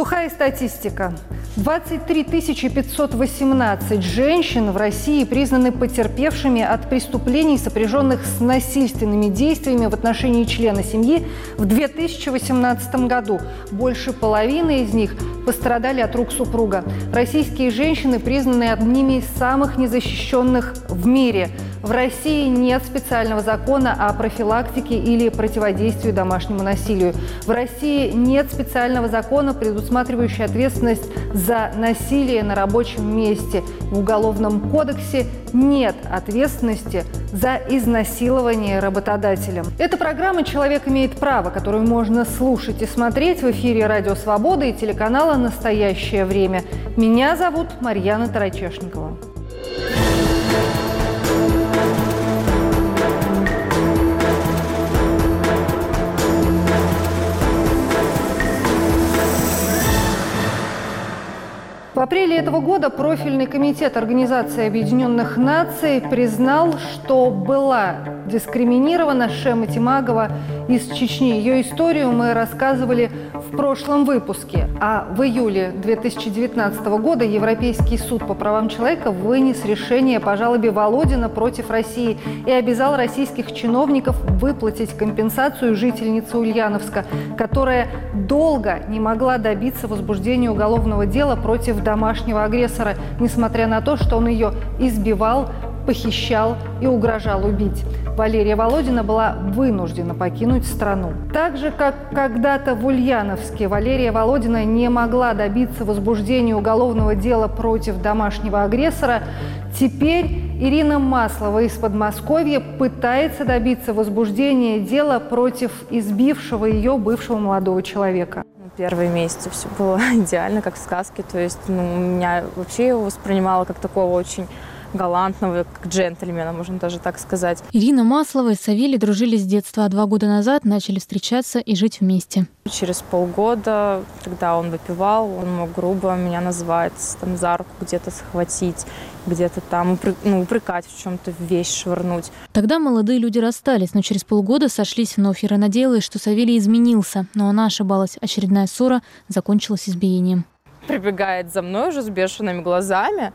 Сухая статистика. 23 518 женщин в России признаны потерпевшими от преступлений, сопряженных с насильственными действиями в отношении члена семьи в 2018 году. Больше половины из них пострадали от рук супруга. Российские женщины признаны одними из самых незащищенных в мире – в России нет специального закона о профилактике или противодействии домашнему насилию. В России нет специального закона, предусматривающего ответственность за насилие на рабочем месте. В Уголовном кодексе нет ответственности за изнасилование работодателем. Эта программа «Человек имеет право», которую можно слушать и смотреть в эфире «Радио Свобода» и телеканала «Настоящее время». Меня зовут Марьяна Тарачешникова. В апреле этого года профильный комитет Организации Объединенных Наций признал, что была дискриминирована Шема Тимагова из Чечни. Ее историю мы рассказывали в прошлом выпуске. А в июле 2019 года Европейский суд по правам человека вынес решение по жалобе Володина против России и обязал российских чиновников выплатить компенсацию жительнице Ульяновска, которая долго не могла добиться возбуждения уголовного дела против домашнего агрессора, несмотря на то, что он ее избивал, похищал и угрожал убить. Валерия Володина была вынуждена покинуть страну. Так же, как когда-то в Ульяновске Валерия Володина не могла добиться возбуждения уголовного дела против домашнего агрессора, теперь Ирина Маслова из Подмосковья пытается добиться возбуждения дела против избившего ее бывшего молодого человека первые месяцы все было идеально, как в сказке. То есть ну, меня вообще его воспринимала как такого очень галантного, как джентльмена, можно даже так сказать. Ирина Маслова и Савелий дружили с детства, а два года назад начали встречаться и жить вместе. Через полгода, когда он выпивал, он мог грубо меня назвать, там за руку где-то схватить, где-то там ну, упрекать в чем-то, вещь швырнуть. Тогда молодые люди расстались, но через полгода сошлись вновь. Ира надеялась, что Савелий изменился, но она ошибалась. Очередная ссора закончилась избиением. Прибегает за мной уже с бешеными глазами,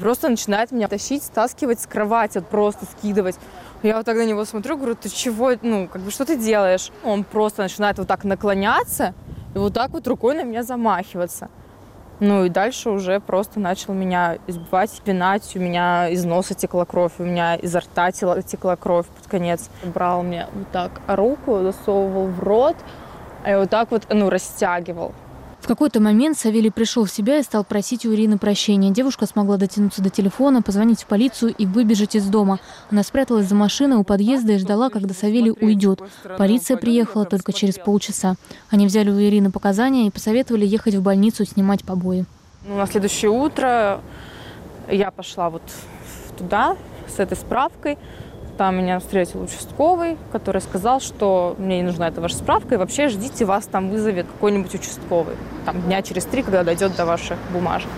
просто начинает меня тащить, стаскивать с кровати, вот просто скидывать. Я вот так на него смотрю, говорю, ты чего, ну, как бы, что ты делаешь? Он просто начинает вот так наклоняться и вот так вот рукой на меня замахиваться. Ну и дальше уже просто начал меня избивать, пинать, у меня из носа текла кровь, у меня изо рта текла кровь под конец. Брал мне вот так руку, засовывал в рот, и вот так вот, ну, растягивал. В какой-то момент Савелий пришел в себя и стал просить у Ирины прощения. Девушка смогла дотянуться до телефона, позвонить в полицию и выбежать из дома. Она спряталась за машиной у подъезда и ждала, когда Савелий уйдет. Полиция приехала только через полчаса. Они взяли у Ирины показания и посоветовали ехать в больницу снимать побои. Ну, на следующее утро я пошла вот туда с этой справкой. Там меня встретил участковый, который сказал, что мне не нужна эта ваша справка, и вообще ждите, вас там вызовет какой-нибудь участковый. Там дня через три, когда дойдет до ваших бумажек.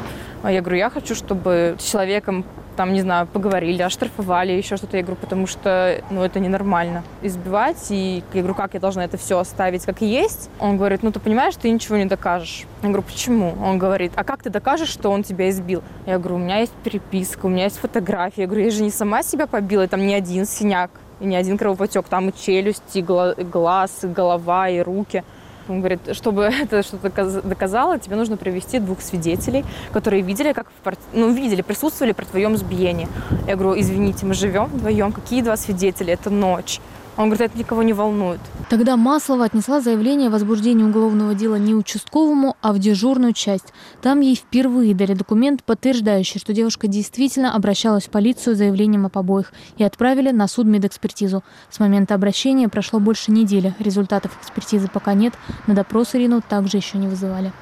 А я говорю, я хочу, чтобы человеком там, не знаю, поговорили, оштрафовали, еще что-то. Я говорю, потому что, ну, это ненормально. Избивать, и я говорю, как я должна это все оставить как есть? Он говорит, ну, ты понимаешь, ты ничего не докажешь. Я говорю, почему? Он говорит, а как ты докажешь, что он тебя избил? Я говорю, у меня есть переписка, у меня есть фотография. Я говорю, я же не сама себя побила, там не один синяк и не один кровопотек, там и челюсть, и глаз, и голова, и руки. Он говорит, чтобы это что-то доказало, тебе нужно привести двух свидетелей, которые видели, как в, ну, видели, присутствовали при твоем избиении. Я говорю, извините, мы живем вдвоем, какие два свидетеля? Это ночь. Он говорит, это никого не волнует. Тогда Маслова отнесла заявление о возбуждении уголовного дела не участковому, а в дежурную часть. Там ей впервые дали документ, подтверждающий, что девушка действительно обращалась в полицию с заявлением о побоях и отправили на суд медэкспертизу. С момента обращения прошло больше недели. Результатов экспертизы пока нет. На допрос Ирину также еще не вызывали.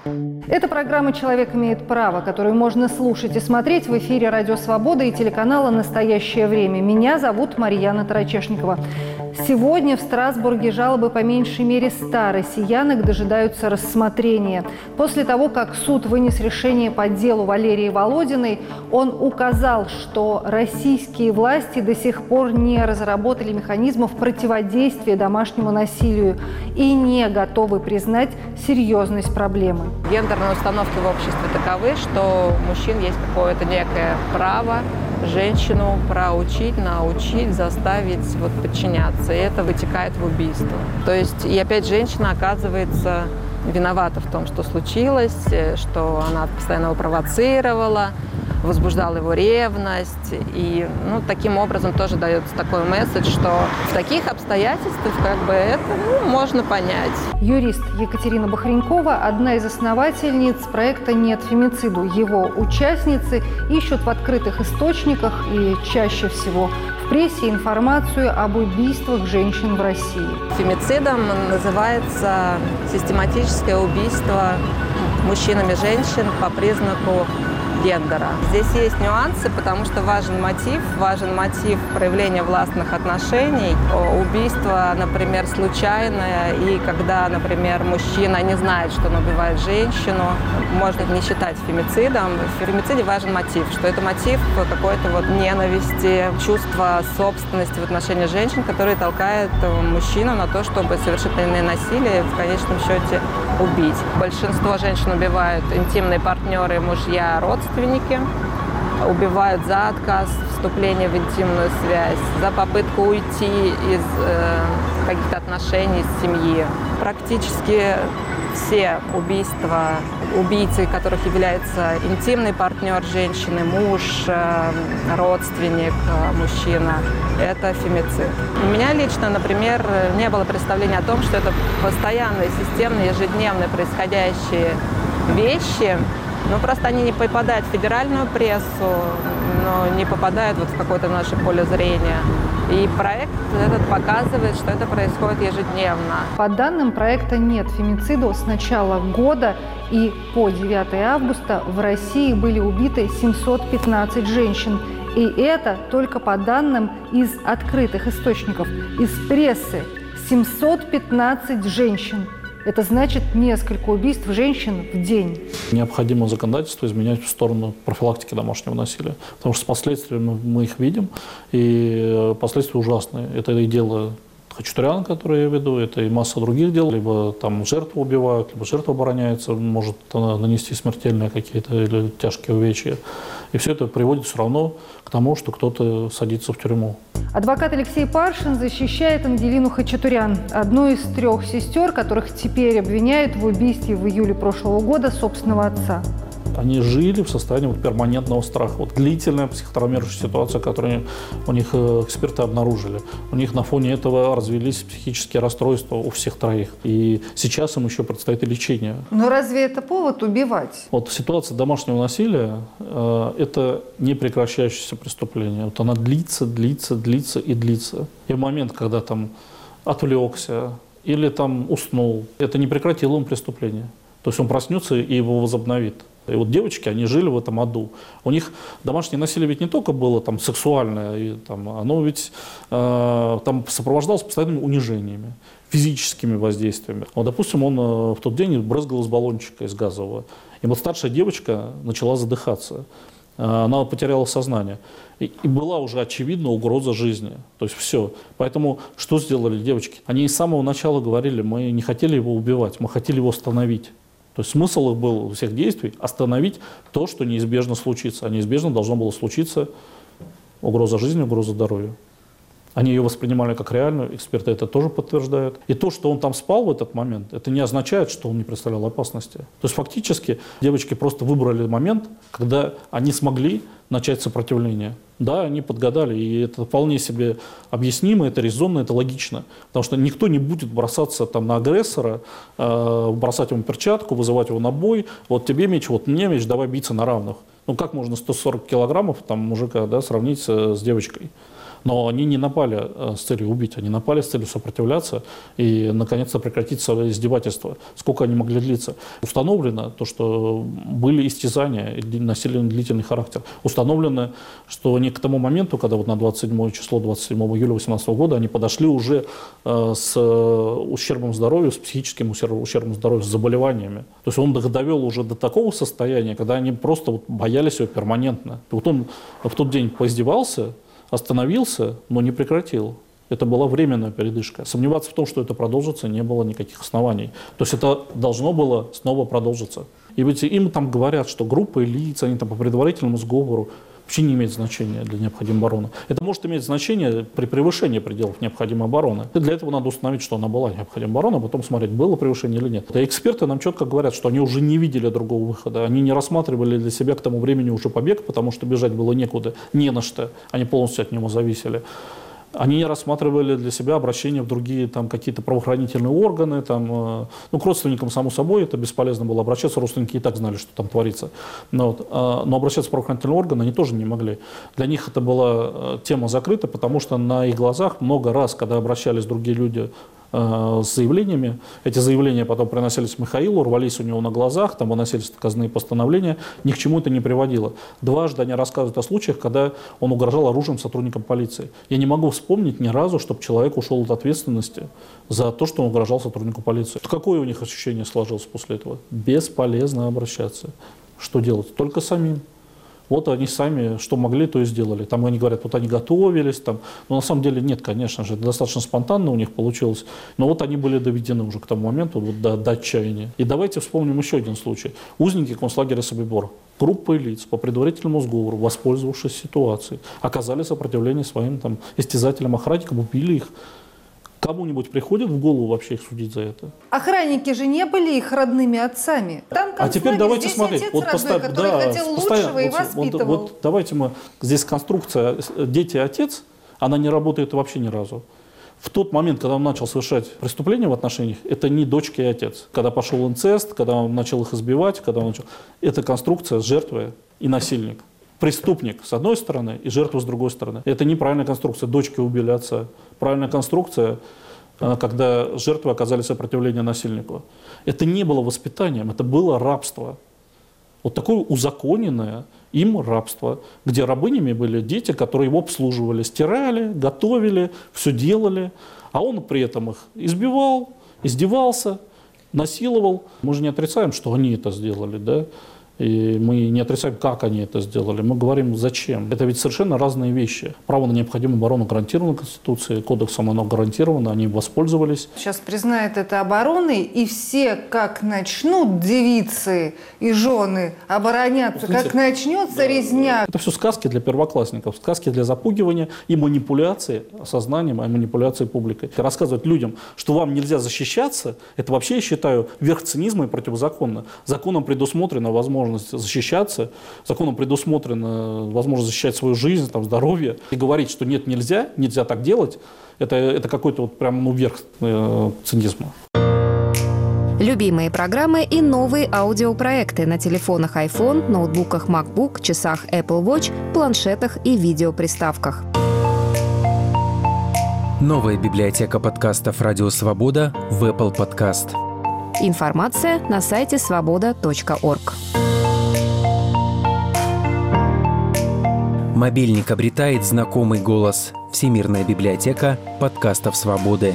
Это программа «Человек имеет право», которую можно слушать и смотреть в эфире «Радио Свобода» и телеканала «Настоящее время». Меня зовут Марьяна Тарачешникова. Сегодня в Страсбурге жалобы по меньшей мере 100 россиянок дожидаются рассмотрения. После того, как суд вынес решение по делу Валерии Володиной, он указал, что российские власти до сих пор не разработали механизмов противодействия домашнему насилию и не готовы признать серьезность проблемы. Гендерные установки в обществе таковы, что у мужчин есть какое-то некое право женщину проучить, научить, заставить вот, подчиняться. И это вытекает в убийство. То есть, и опять женщина оказывается виновата в том, что случилось, э, что она постоянно его провоцировала, возбуждала его ревность. И ну, таким образом тоже дается такой месседж, что в таких обстоятельствах как бы это ну, можно понять. Юрист Екатерина Бахренькова – одна из основательниц проекта «Нет фемициду». Его участницы ищут в открытых источниках и чаще всего в прессе информацию об убийствах женщин в России. Фемицидом называется систематическое убийство мужчинами женщин по признаку гендера. Здесь есть нюансы, потому что важен мотив, важен мотив проявления властных отношений. Убийство, например, случайное, и когда, например, мужчина не знает, что он убивает женщину, можно не считать фемицидом. В фемициде важен мотив, что это мотив какой-то вот ненависти, чувства собственности в отношении женщин, который толкает мужчину на то, чтобы совершить насилие в конечном счете убить. Большинство женщин убивают интимные партнеры, мужья, родственники, родственники убивают за отказ вступления в интимную связь, за попытку уйти из э, каких-то отношений с семьи. Практически все убийства, убийцы которых является интимный партнер женщины, муж, э, родственник, э, мужчина, это фемицид. У меня лично, например, не было представления о том, что это постоянные, системные, ежедневно происходящие вещи, ну, просто они не попадают в федеральную прессу, но не попадают вот в какое-то наше поле зрения. И проект этот показывает, что это происходит ежедневно. По данным проекта «Нет фемициду» с начала года и по 9 августа в России были убиты 715 женщин. И это только по данным из открытых источников, из прессы. 715 женщин. Это значит несколько убийств женщин в день. Необходимо законодательство изменять в сторону профилактики домашнего насилия, потому что с последствиями мы их видим, и последствия ужасные. Это и дело Хачатурян, который я веду, это и масса других дел. Либо там жертву убивают, либо жертва обороняется, может нанести смертельные какие-то или тяжкие увечья. И все это приводит все равно к тому, что кто-то садится в тюрьму. Адвокат Алексей Паршин защищает Ангелину Хачатурян, одну из трех сестер, которых теперь обвиняют в убийстве в июле прошлого года собственного отца они жили в состоянии вот перманентного страха. Вот длительная психотравмирующая ситуация, которую у них э, эксперты обнаружили. У них на фоне этого развелись психические расстройства у всех троих. И сейчас им еще предстоит и лечение. Но разве это повод убивать? Вот ситуация домашнего насилия э, – это не прекращающееся преступление. Вот она длится, длится, длится и длится. И в момент, когда там отвлекся или там уснул, это не прекратило им преступление. То есть он проснется и его возобновит. И вот девочки, они жили в этом аду. У них домашнее насилие ведь не только было там сексуальное, и, там, оно ведь э, там сопровождалось постоянными унижениями, физическими воздействиями. Вот, допустим, он э, в тот день брызгал из баллончика, из газового. И вот старшая девочка начала задыхаться. Э, она потеряла сознание. И, и была уже очевидна угроза жизни. То есть все. Поэтому что сделали девочки? Они с самого начала говорили, мы не хотели его убивать, мы хотели его остановить. То есть смысл их был у всех действий остановить то, что неизбежно случится. А неизбежно должно было случиться угроза жизни, угроза здоровью. Они ее воспринимали как реальную, эксперты это тоже подтверждают. И то, что он там спал в этот момент, это не означает, что он не представлял опасности. То есть фактически девочки просто выбрали момент, когда они смогли начать сопротивление. Да, они подгадали, и это вполне себе объяснимо, это резонно, это логично. Потому что никто не будет бросаться там на агрессора, э, бросать ему перчатку, вызывать его на бой. Вот тебе меч, вот мне меч, давай биться на равных. Ну как можно 140 килограммов там мужика да, сравнить с, с девочкой? Но они не напали э, с целью убить, они напали с целью сопротивляться и, наконец-то, прекратить издевательство. Сколько они могли длиться? Установлено то, что были истязания и носили длительный характер. Установлено, что они к тому моменту, когда вот на 27 число, 27 июля 2018 года, они подошли уже э, с ущербом здоровью, с психическим ущербом здоровью, с заболеваниями. То есть он их довел уже до такого состояния, когда они просто вот боялись его перманентно. И вот он в тот день поиздевался, остановился, но не прекратил. Это была временная передышка. Сомневаться в том, что это продолжится, не было никаких оснований. То есть это должно было снова продолжиться. И ведь им там говорят, что группы лиц, они там по предварительному сговору, вообще не имеет значения для необходимой обороны. Это может иметь значение при превышении пределов необходимой обороны. И для этого надо установить, что она была необходима оборона, а потом смотреть, было превышение или нет. И эксперты нам четко говорят, что они уже не видели другого выхода. Они не рассматривали для себя к тому времени уже побег, потому что бежать было некуда, не на что. Они полностью от него зависели они не рассматривали для себя обращение в другие там, какие-то правоохранительные органы. Там, э, ну, к родственникам, само собой, это бесполезно было обращаться. Родственники и так знали, что там творится. Но, вот, э, но обращаться в правоохранительные органы они тоже не могли. Для них это была э, тема закрыта, потому что на их глазах много раз, когда обращались другие люди Э, с заявлениями. Эти заявления потом приносились Михаилу, рвались у него на глазах, там выносились отказные постановления. Ни к чему это не приводило. Дважды они рассказывают о случаях, когда он угрожал оружием сотрудникам полиции. Я не могу вспомнить ни разу, чтобы человек ушел от ответственности за то, что он угрожал сотруднику полиции. Какое у них ощущение сложилось после этого? Бесполезно обращаться. Что делать? Только самим. Вот они сами что могли, то и сделали. Там они говорят, вот они готовились, там. но на самом деле нет, конечно же, достаточно спонтанно у них получилось. Но вот они были доведены уже к тому моменту вот, до, до отчаяния. И давайте вспомним еще один случай. Узники концлагеря Собибор группой лиц по предварительному сговору, воспользовавшись ситуацией, оказали сопротивление своим там, истязателям, охранникам, убили их. Кому-нибудь приходит в голову вообще их судить за это? Охранники же не были их родными отцами. Там а теперь давайте смотреть. Отец вот родной, который да, хотел лучшего и воспитывал. Вот, вот давайте мы... Здесь конструкция дети и отец, она не работает вообще ни разу. В тот момент, когда он начал совершать преступления в отношениях, это не дочка и отец. Когда пошел инцест, когда он начал их избивать, когда он начал... Это конструкция с жертвой и насильник преступник с одной стороны и жертва с другой стороны. Это неправильная конструкция. Дочки убили отца. Правильная конструкция, э, когда жертвы оказали сопротивление насильнику. Это не было воспитанием, это было рабство. Вот такое узаконенное им рабство, где рабынями были дети, которые его обслуживали, стирали, готовили, все делали, а он при этом их избивал, издевался, насиловал. Мы же не отрицаем, что они это сделали, да? И мы не отрицаем, как они это сделали. Мы говорим, зачем. Это ведь совершенно разные вещи. Право на необходимую оборону гарантировано Конституцией, кодексом оно гарантировано, они воспользовались. Сейчас признают это обороной, и все, как начнут девицы и жены обороняться, Смотрите, как начнется да, резня. Это все сказки для первоклассников, сказки для запугивания и манипуляции сознанием, и манипуляции публикой. Рассказывать людям, что вам нельзя защищаться, это вообще, я считаю, верх цинизма и противозаконно. Законом предусмотрена возможность возможность защищаться, законом предусмотрена возможность защищать свою жизнь, там, здоровье. И говорить, что нет, нельзя, нельзя так делать, это, это какой-то вот прям ну, верх э, цинизма. Любимые программы и новые аудиопроекты на телефонах iPhone, ноутбуках MacBook, часах Apple Watch, планшетах и видеоприставках. Новая библиотека подкастов «Радио Свобода» в Apple Podcast. Информация на сайте свобода.орг. Мобильник обретает знакомый голос. Всемирная библиотека подкастов «Свободы».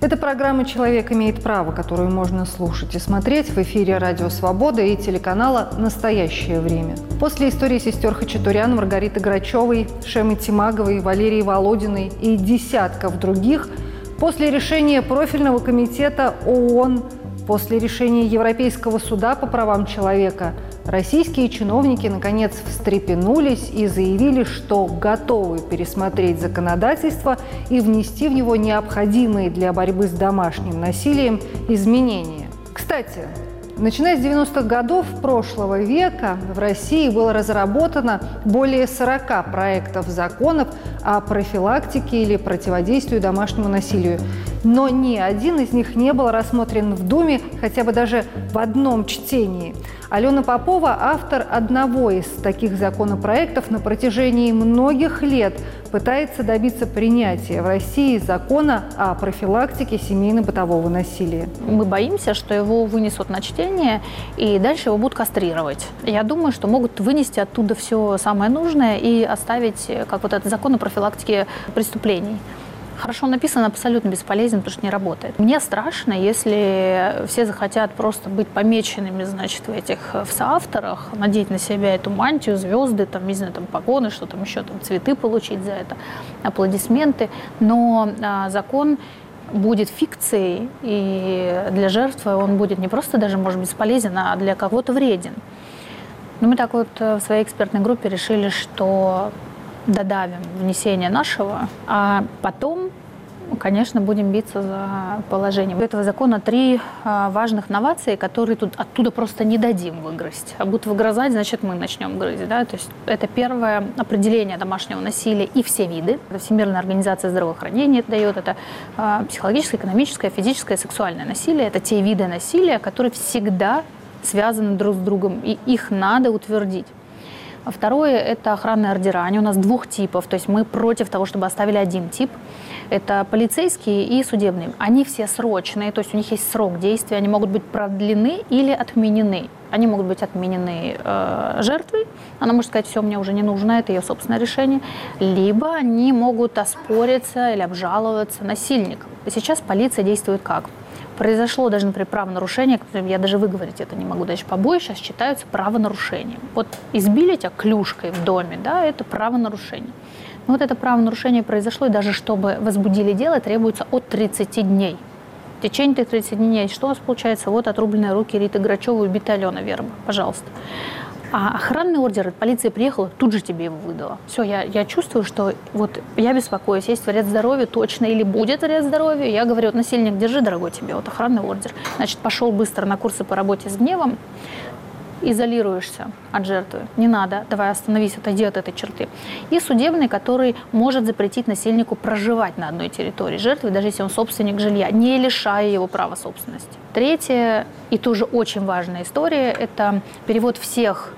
Это программа «Человек имеет право», которую можно слушать и смотреть в эфире «Радио Свобода» и телеканала «Настоящее время». После истории сестер Хачатурян, Маргариты Грачевой, Шемы Тимаговой, Валерии Володиной и десятков других, после решения профильного комитета ООН, после решения Европейского суда по правам человека – Российские чиновники наконец встрепенулись и заявили, что готовы пересмотреть законодательство и внести в него необходимые для борьбы с домашним насилием изменения. Кстати, Начиная с 90-х годов прошлого века в России было разработано более 40 проектов законов о профилактике или противодействии домашнему насилию. Но ни один из них не был рассмотрен в Думе хотя бы даже в одном чтении. Алена Попова – автор одного из таких законопроектов на протяжении многих лет пытается добиться принятия в России закона о профилактике семейно-бытового насилия. Мы боимся, что его вынесут на чтение и дальше его будут кастрировать. Я думаю, что могут вынести оттуда все самое нужное и оставить как вот этот закон о профилактике преступлений хорошо написан, абсолютно бесполезен, потому что не работает. Мне страшно, если все захотят просто быть помеченными, значит, в этих в соавторах, надеть на себя эту мантию, звезды, там, не знаю, там, погоны, что там еще, там, цветы получить за это, аплодисменты. Но а, закон будет фикцией, и для жертвы он будет не просто даже, может, бесполезен, а для кого-то вреден. Но мы так вот э, в своей экспертной группе решили, что додавим внесение нашего, а потом конечно, будем биться за положение. У этого закона три а, важных новации, которые тут оттуда просто не дадим выгрызть. А будут выгрызать, значит, мы начнем грызть. Да? То есть это первое определение домашнего насилия и все виды. Это Всемирная организация здравоохранения это дает. Это а, психологическое, экономическое, физическое, сексуальное насилие. Это те виды насилия, которые всегда связаны друг с другом, и их надо утвердить. А второе – это охранные ордера. Они у нас двух типов. То есть мы против того, чтобы оставили один тип. Это полицейские и судебные. Они все срочные, то есть у них есть срок действия. Они могут быть продлены или отменены. Они могут быть отменены э, жертвой. Она может сказать, все, мне уже не нужно, это ее собственное решение. Либо они могут оспориться или обжаловаться насильникам. Сейчас полиция действует как? Произошло даже, например, правонарушение, я даже выговорить это не могу, даже побои сейчас считаются правонарушением. Вот избили тебя клюшкой в доме, да, это правонарушение. Но вот это правонарушение произошло, и даже чтобы возбудили дело, требуется от 30 дней. В течение этих 30 дней что у нас получается? Вот отрубленные руки Риты Грачевой и убитая Алена Верба. Пожалуйста. А охранный ордер, полиция приехала, тут же тебе его выдала. Все, я, я чувствую, что вот я беспокоюсь, есть вред здоровью точно или будет вред здоровью. Я говорю, насильник, держи, дорогой тебе, вот охранный ордер. Значит, пошел быстро на курсы по работе с гневом, изолируешься от жертвы. Не надо, давай остановись, отойди от этой черты. И судебный, который может запретить насильнику проживать на одной территории жертвы, даже если он собственник жилья, не лишая его права собственности. Третье, и тоже очень важная история, это перевод всех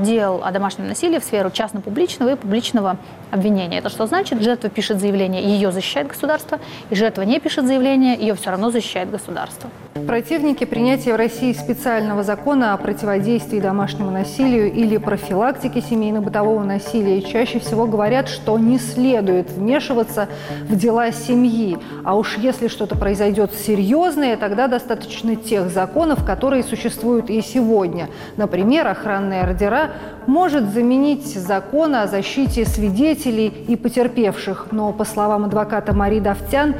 дел о домашнем насилии в сферу частно-публичного и публичного обвинения. Это что значит? Жертва пишет заявление, ее защищает государство, и жертва не пишет заявление, ее все равно защищает государство. Противники принятия в России специального закона о противодействии домашнему насилию или профилактике семейно-бытового насилия чаще всего говорят, что не следует вмешиваться в дела семьи. А уж если что-то произойдет серьезное, тогда достаточно тех законов, которые существуют и сегодня. Например, охранные ордера может заменить закон о защите свидетелей и потерпевших. Но, по словам адвоката Мари Давтян,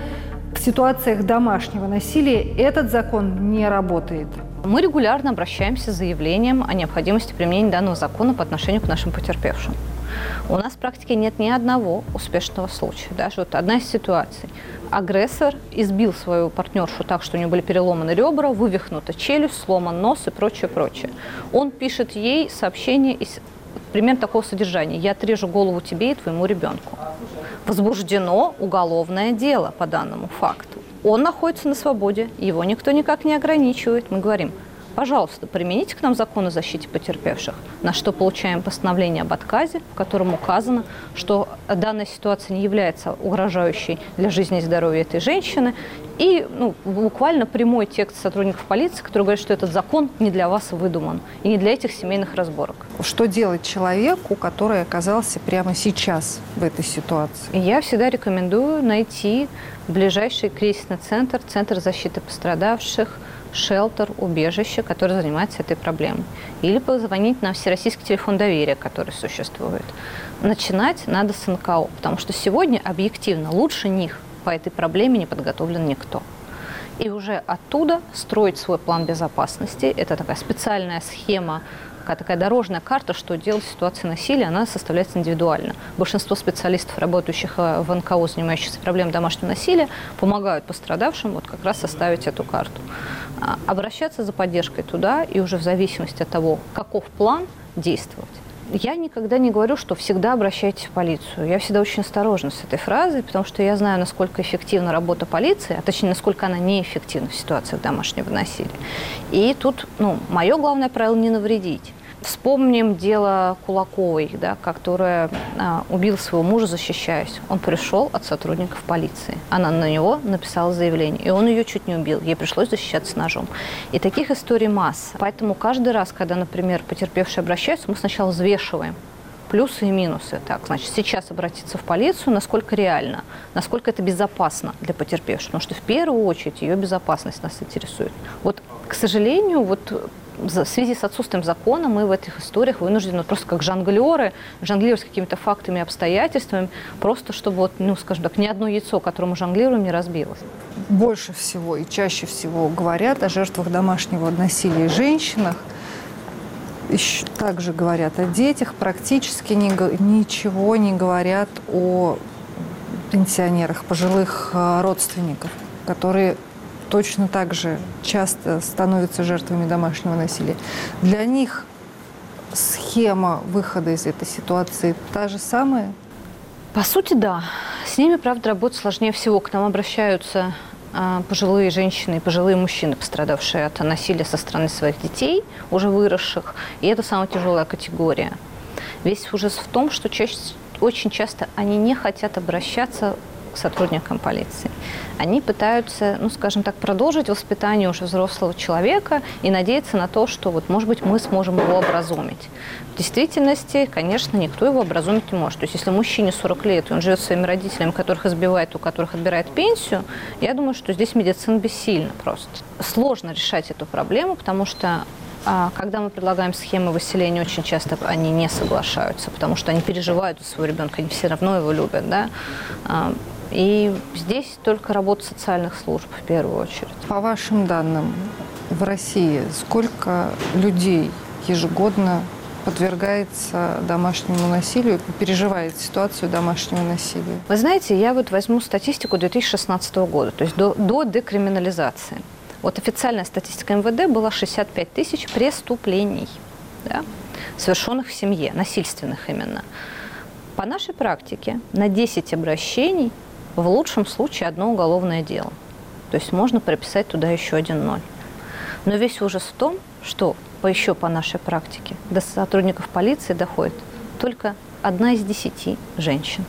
ситуациях домашнего насилия этот закон не работает. Мы регулярно обращаемся с заявлением о необходимости применения данного закона по отношению к нашим потерпевшим. У нас в практике нет ни одного успешного случая. Даже вот одна из ситуаций. Агрессор избил свою партнершу так, что у нее были переломаны ребра, вывихнута челюсть, сломан нос и прочее, прочее. Он пишет ей сообщение из примерно такого содержания. «Я отрежу голову тебе и твоему ребенку» возбуждено уголовное дело по данному факту. Он находится на свободе, его никто никак не ограничивает. Мы говорим, пожалуйста, примените к нам закон о защите потерпевших, на что получаем постановление об отказе, в котором указано, что данная ситуация не является угрожающей для жизни и здоровья этой женщины, и ну, буквально прямой текст сотрудников полиции, который говорит, что этот закон не для вас выдуман и не для этих семейных разборок. Что делать человеку, который оказался прямо сейчас в этой ситуации? Я всегда рекомендую найти ближайший кризисный центр, центр защиты пострадавших, шелтер, убежище, который занимается этой проблемой. Или позвонить на всероссийский телефон доверия, который существует. Начинать надо с НКО, потому что сегодня объективно лучше них по этой проблеме не подготовлен никто. И уже оттуда строить свой план безопасности. Это такая специальная схема такая, такая дорожная карта, что делать в ситуации насилия, она составляется индивидуально. Большинство специалистов, работающих э, в НКО, занимающихся проблемой домашнего насилия, помогают пострадавшим вот как раз составить эту карту. А, обращаться за поддержкой туда и уже в зависимости от того, каков план, действовать. я никогда не говорю, что всегда обращайтесь в полицию. Я всегда очень осторожна с этой фразой, потому что я знаю, насколько эффективна работа полиции, а точнее, насколько она неэффективна в ситуациях домашнего насилия. И тут, ну, мое главное правило – не навредить. Вспомним дело Кулаковой, да, которая а, убила своего мужа, защищаясь. Он пришел от сотрудников полиции. Она на него написала заявление, и он ее чуть не убил. Ей пришлось защищаться ножом. И таких историй масса. Поэтому каждый раз, когда, например, потерпевшие обращаются, мы сначала взвешиваем плюсы и минусы. Так, значит, сейчас обратиться в полицию, насколько реально, насколько это безопасно для потерпевшего, потому что в первую очередь ее безопасность нас интересует. Вот, к сожалению, вот в связи с отсутствием закона мы в этих историях вынуждены просто как жонглеры жонглировать с какими-то фактами и обстоятельствами, просто чтобы, вот, ну, скажем так, ни одно яйцо, которым мы жонглируем, не разбилось. Больше всего и чаще всего говорят о жертвах домашнего насилия женщинах, еще также говорят о детях, практически не, ничего не говорят о пенсионерах, пожилых э, родственников, которые точно так же часто становятся жертвами домашнего насилия. Для них схема выхода из этой ситуации та же самая? По сути, да. С ними, правда, работать сложнее всего. К нам обращаются а, пожилые женщины и пожилые мужчины, пострадавшие от насилия со стороны своих детей, уже выросших. И это самая тяжелая категория. Весь ужас в том, что чаще, очень часто они не хотят обращаться к сотрудникам полиции. Они пытаются, ну, скажем так, продолжить воспитание уже взрослого человека и надеяться на то, что вот, может быть, мы сможем его образумить. В действительности, конечно, никто его образумить не может. То есть, если мужчине 40 лет, и он живет своими родителями, которых избивает, у которых отбирает пенсию, я думаю, что здесь медицина бессильна просто. Сложно решать эту проблему, потому что а когда мы предлагаем схемы выселения, очень часто они не соглашаются, потому что они переживают за своего ребенка, они все равно его любят. Да? И здесь только работа социальных служб в первую очередь. По вашим данным, в России сколько людей ежегодно подвергается домашнему насилию, переживает ситуацию домашнего насилия? Вы знаете, я вот возьму статистику 2016 года, то есть до, до декриминализации. Вот официальная статистика МВД была 65 тысяч преступлений, да, совершенных в семье, насильственных именно. По нашей практике на 10 обращений в лучшем случае одно уголовное дело. То есть можно прописать туда еще один ноль. Но весь ужас в том, что по еще по нашей практике до сотрудников полиции доходит только одна из десяти женщин.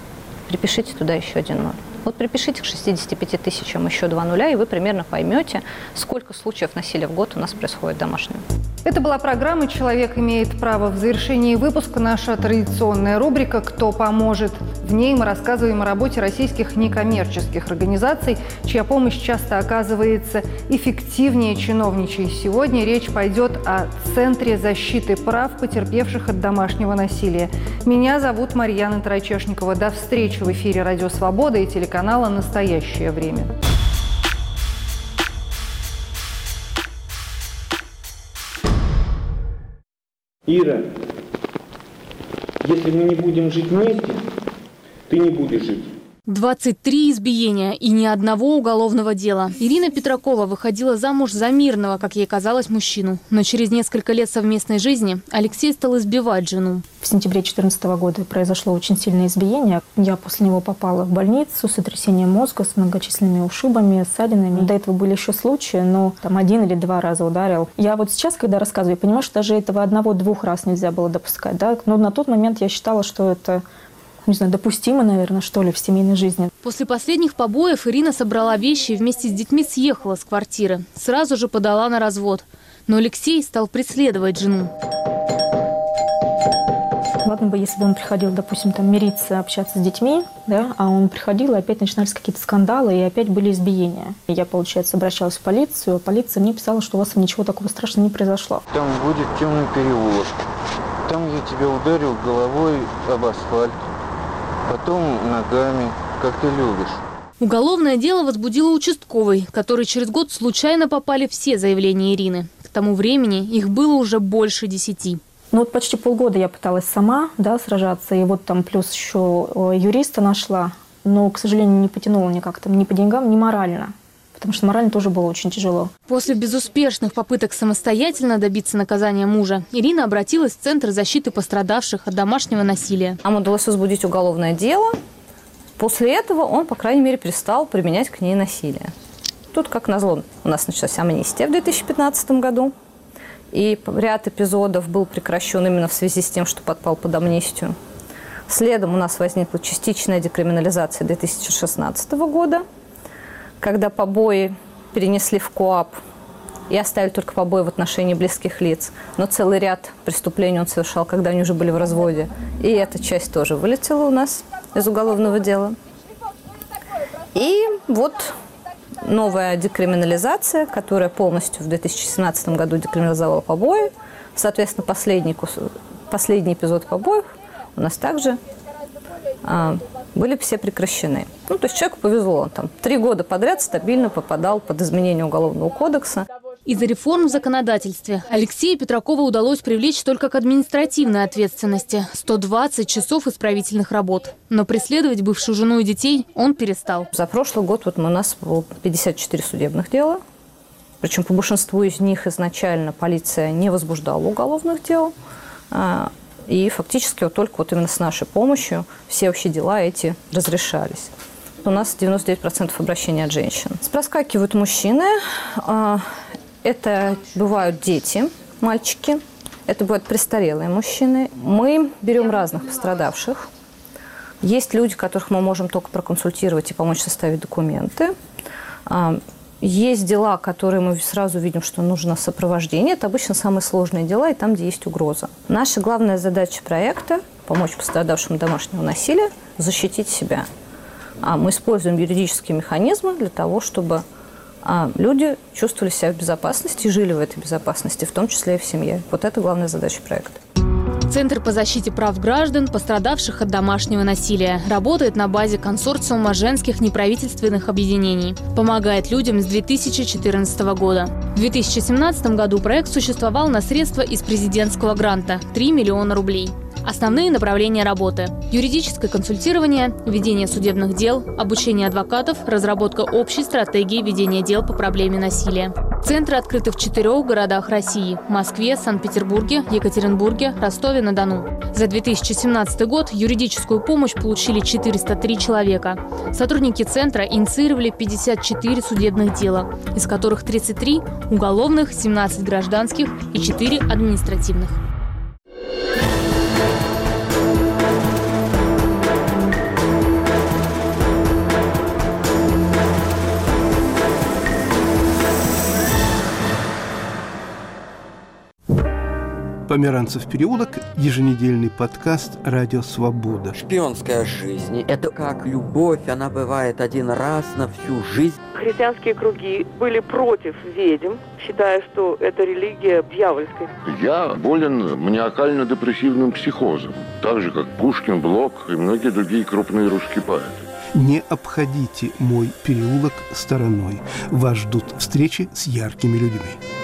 Припишите туда еще один ноль. Вот припишите к 65 тысячам еще два нуля, и вы примерно поймете, сколько случаев насилия в год у нас происходит домашнего. Это была программа «Человек имеет право». В завершении выпуска наша традиционная рубрика «Кто поможет?». В ней мы рассказываем о работе российских некоммерческих организаций, чья помощь часто оказывается эффективнее чиновничьей. Сегодня речь пойдет о Центре защиты прав потерпевших от домашнего насилия. Меня зовут Марьяна Тарачешникова. До встречи в эфире «Радио Свобода» и телеканала «Настоящее время». Ира, если мы не будем жить вместе, ты не будешь жить. 23 избиения и ни одного уголовного дела. Ирина Петракова выходила замуж за мирного, как ей казалось, мужчину. Но через несколько лет совместной жизни Алексей стал избивать жену. В сентябре 2014 года произошло очень сильное избиение. Я после него попала в больницу с сотрясением мозга, с многочисленными ушибами, ссадинами. До этого были еще случаи, но там один или два раза ударил. Я вот сейчас, когда рассказываю, понимаю, что даже этого одного-двух раз нельзя было допускать. Да? Но на тот момент я считала, что это не знаю, допустимо, наверное, что ли, в семейной жизни. После последних побоев Ирина собрала вещи и вместе с детьми съехала с квартиры. Сразу же подала на развод. Но Алексей стал преследовать жену. Ладно бы, если бы он приходил, допустим, там мириться, общаться с детьми, да, а он приходил, и опять начинались какие-то скандалы, и опять были избиения. И я, получается, обращалась в полицию, а полиция мне писала, что у вас ничего такого страшного не произошло. Там будет темный переулок. Там я тебя ударил головой об асфальт потом ногами, как ты любишь. Уголовное дело возбудило участковый, который через год случайно попали все заявления Ирины. К тому времени их было уже больше десяти. Ну вот почти полгода я пыталась сама да, сражаться, и вот там плюс еще юриста нашла, но, к сожалению, не потянула никак там ни по деньгам, ни морально потому что морально тоже было очень тяжело. После безуспешных попыток самостоятельно добиться наказания мужа, Ирина обратилась в Центр защиты пострадавших от домашнего насилия. Нам удалось возбудить уголовное дело. После этого он, по крайней мере, перестал применять к ней насилие. Тут, как назло, у нас началась амнистия в 2015 году. И ряд эпизодов был прекращен именно в связи с тем, что подпал под амнистию. Следом у нас возникла частичная декриминализация 2016 года, когда побои перенесли в КОАП и оставили только побои в отношении близких лиц. Но целый ряд преступлений он совершал, когда они уже были в разводе. И эта часть тоже вылетела у нас из уголовного дела. И вот новая декриминализация, которая полностью в 2017 году декриминализовала побои. Соответственно, последний, последний эпизод побоев у нас также а, были все прекращены. Ну, то есть человеку повезло, он там три года подряд стабильно попадал под изменение Уголовного кодекса. Из-за реформ в законодательстве Алексею Петракову удалось привлечь только к административной ответственности – 120 часов исправительных работ. Но преследовать бывшую жену и детей он перестал. За прошлый год вот у нас было 54 судебных дела. Причем по большинству из них изначально полиция не возбуждала уголовных дел. А, и фактически вот только вот именно с нашей помощью все вообще дела эти разрешались. У нас 99% обращений от женщин. Проскакивают мужчины. А, это бывают дети, мальчики. Это бывают престарелые мужчины. Мы берем разных пострадавших. Есть люди, которых мы можем только проконсультировать и помочь составить документы. Есть дела, которые мы сразу видим, что нужно сопровождение. Это обычно самые сложные дела и там, где есть угроза. Наша главная задача проекта – помочь пострадавшим домашнего насилия защитить себя. А мы используем юридические механизмы для того, чтобы а, люди чувствовали себя в безопасности жили в этой безопасности, в том числе и в семье. Вот это главная задача проекта. Центр по защите прав граждан, пострадавших от домашнего насилия, работает на базе консорциума женских неправительственных объединений. Помогает людям с 2014 года. В 2017 году проект существовал на средства из президентского гранта – 3 миллиона рублей. Основные направления работы – юридическое консультирование, ведение судебных дел, обучение адвокатов, разработка общей стратегии ведения дел по проблеме насилия. Центры открыты в четырех городах России – Москве, Санкт-Петербурге, Екатеринбурге, Ростове-на-Дону. За 2017 год юридическую помощь получили 403 человека. Сотрудники центра инициировали 54 судебных дела, из которых 33 – уголовных, 17 гражданских и 4 административных. Померанцев переулок, еженедельный подкаст «Радио Свобода». Шпионская жизнь – это как любовь, она бывает один раз на всю жизнь. Христианские круги были против ведьм, считая, что это религия дьявольская. Я болен маниакально-депрессивным психозом, так же, как Пушкин, Блок и многие другие крупные русские поэты. Не обходите мой переулок стороной. Вас ждут встречи с яркими людьми.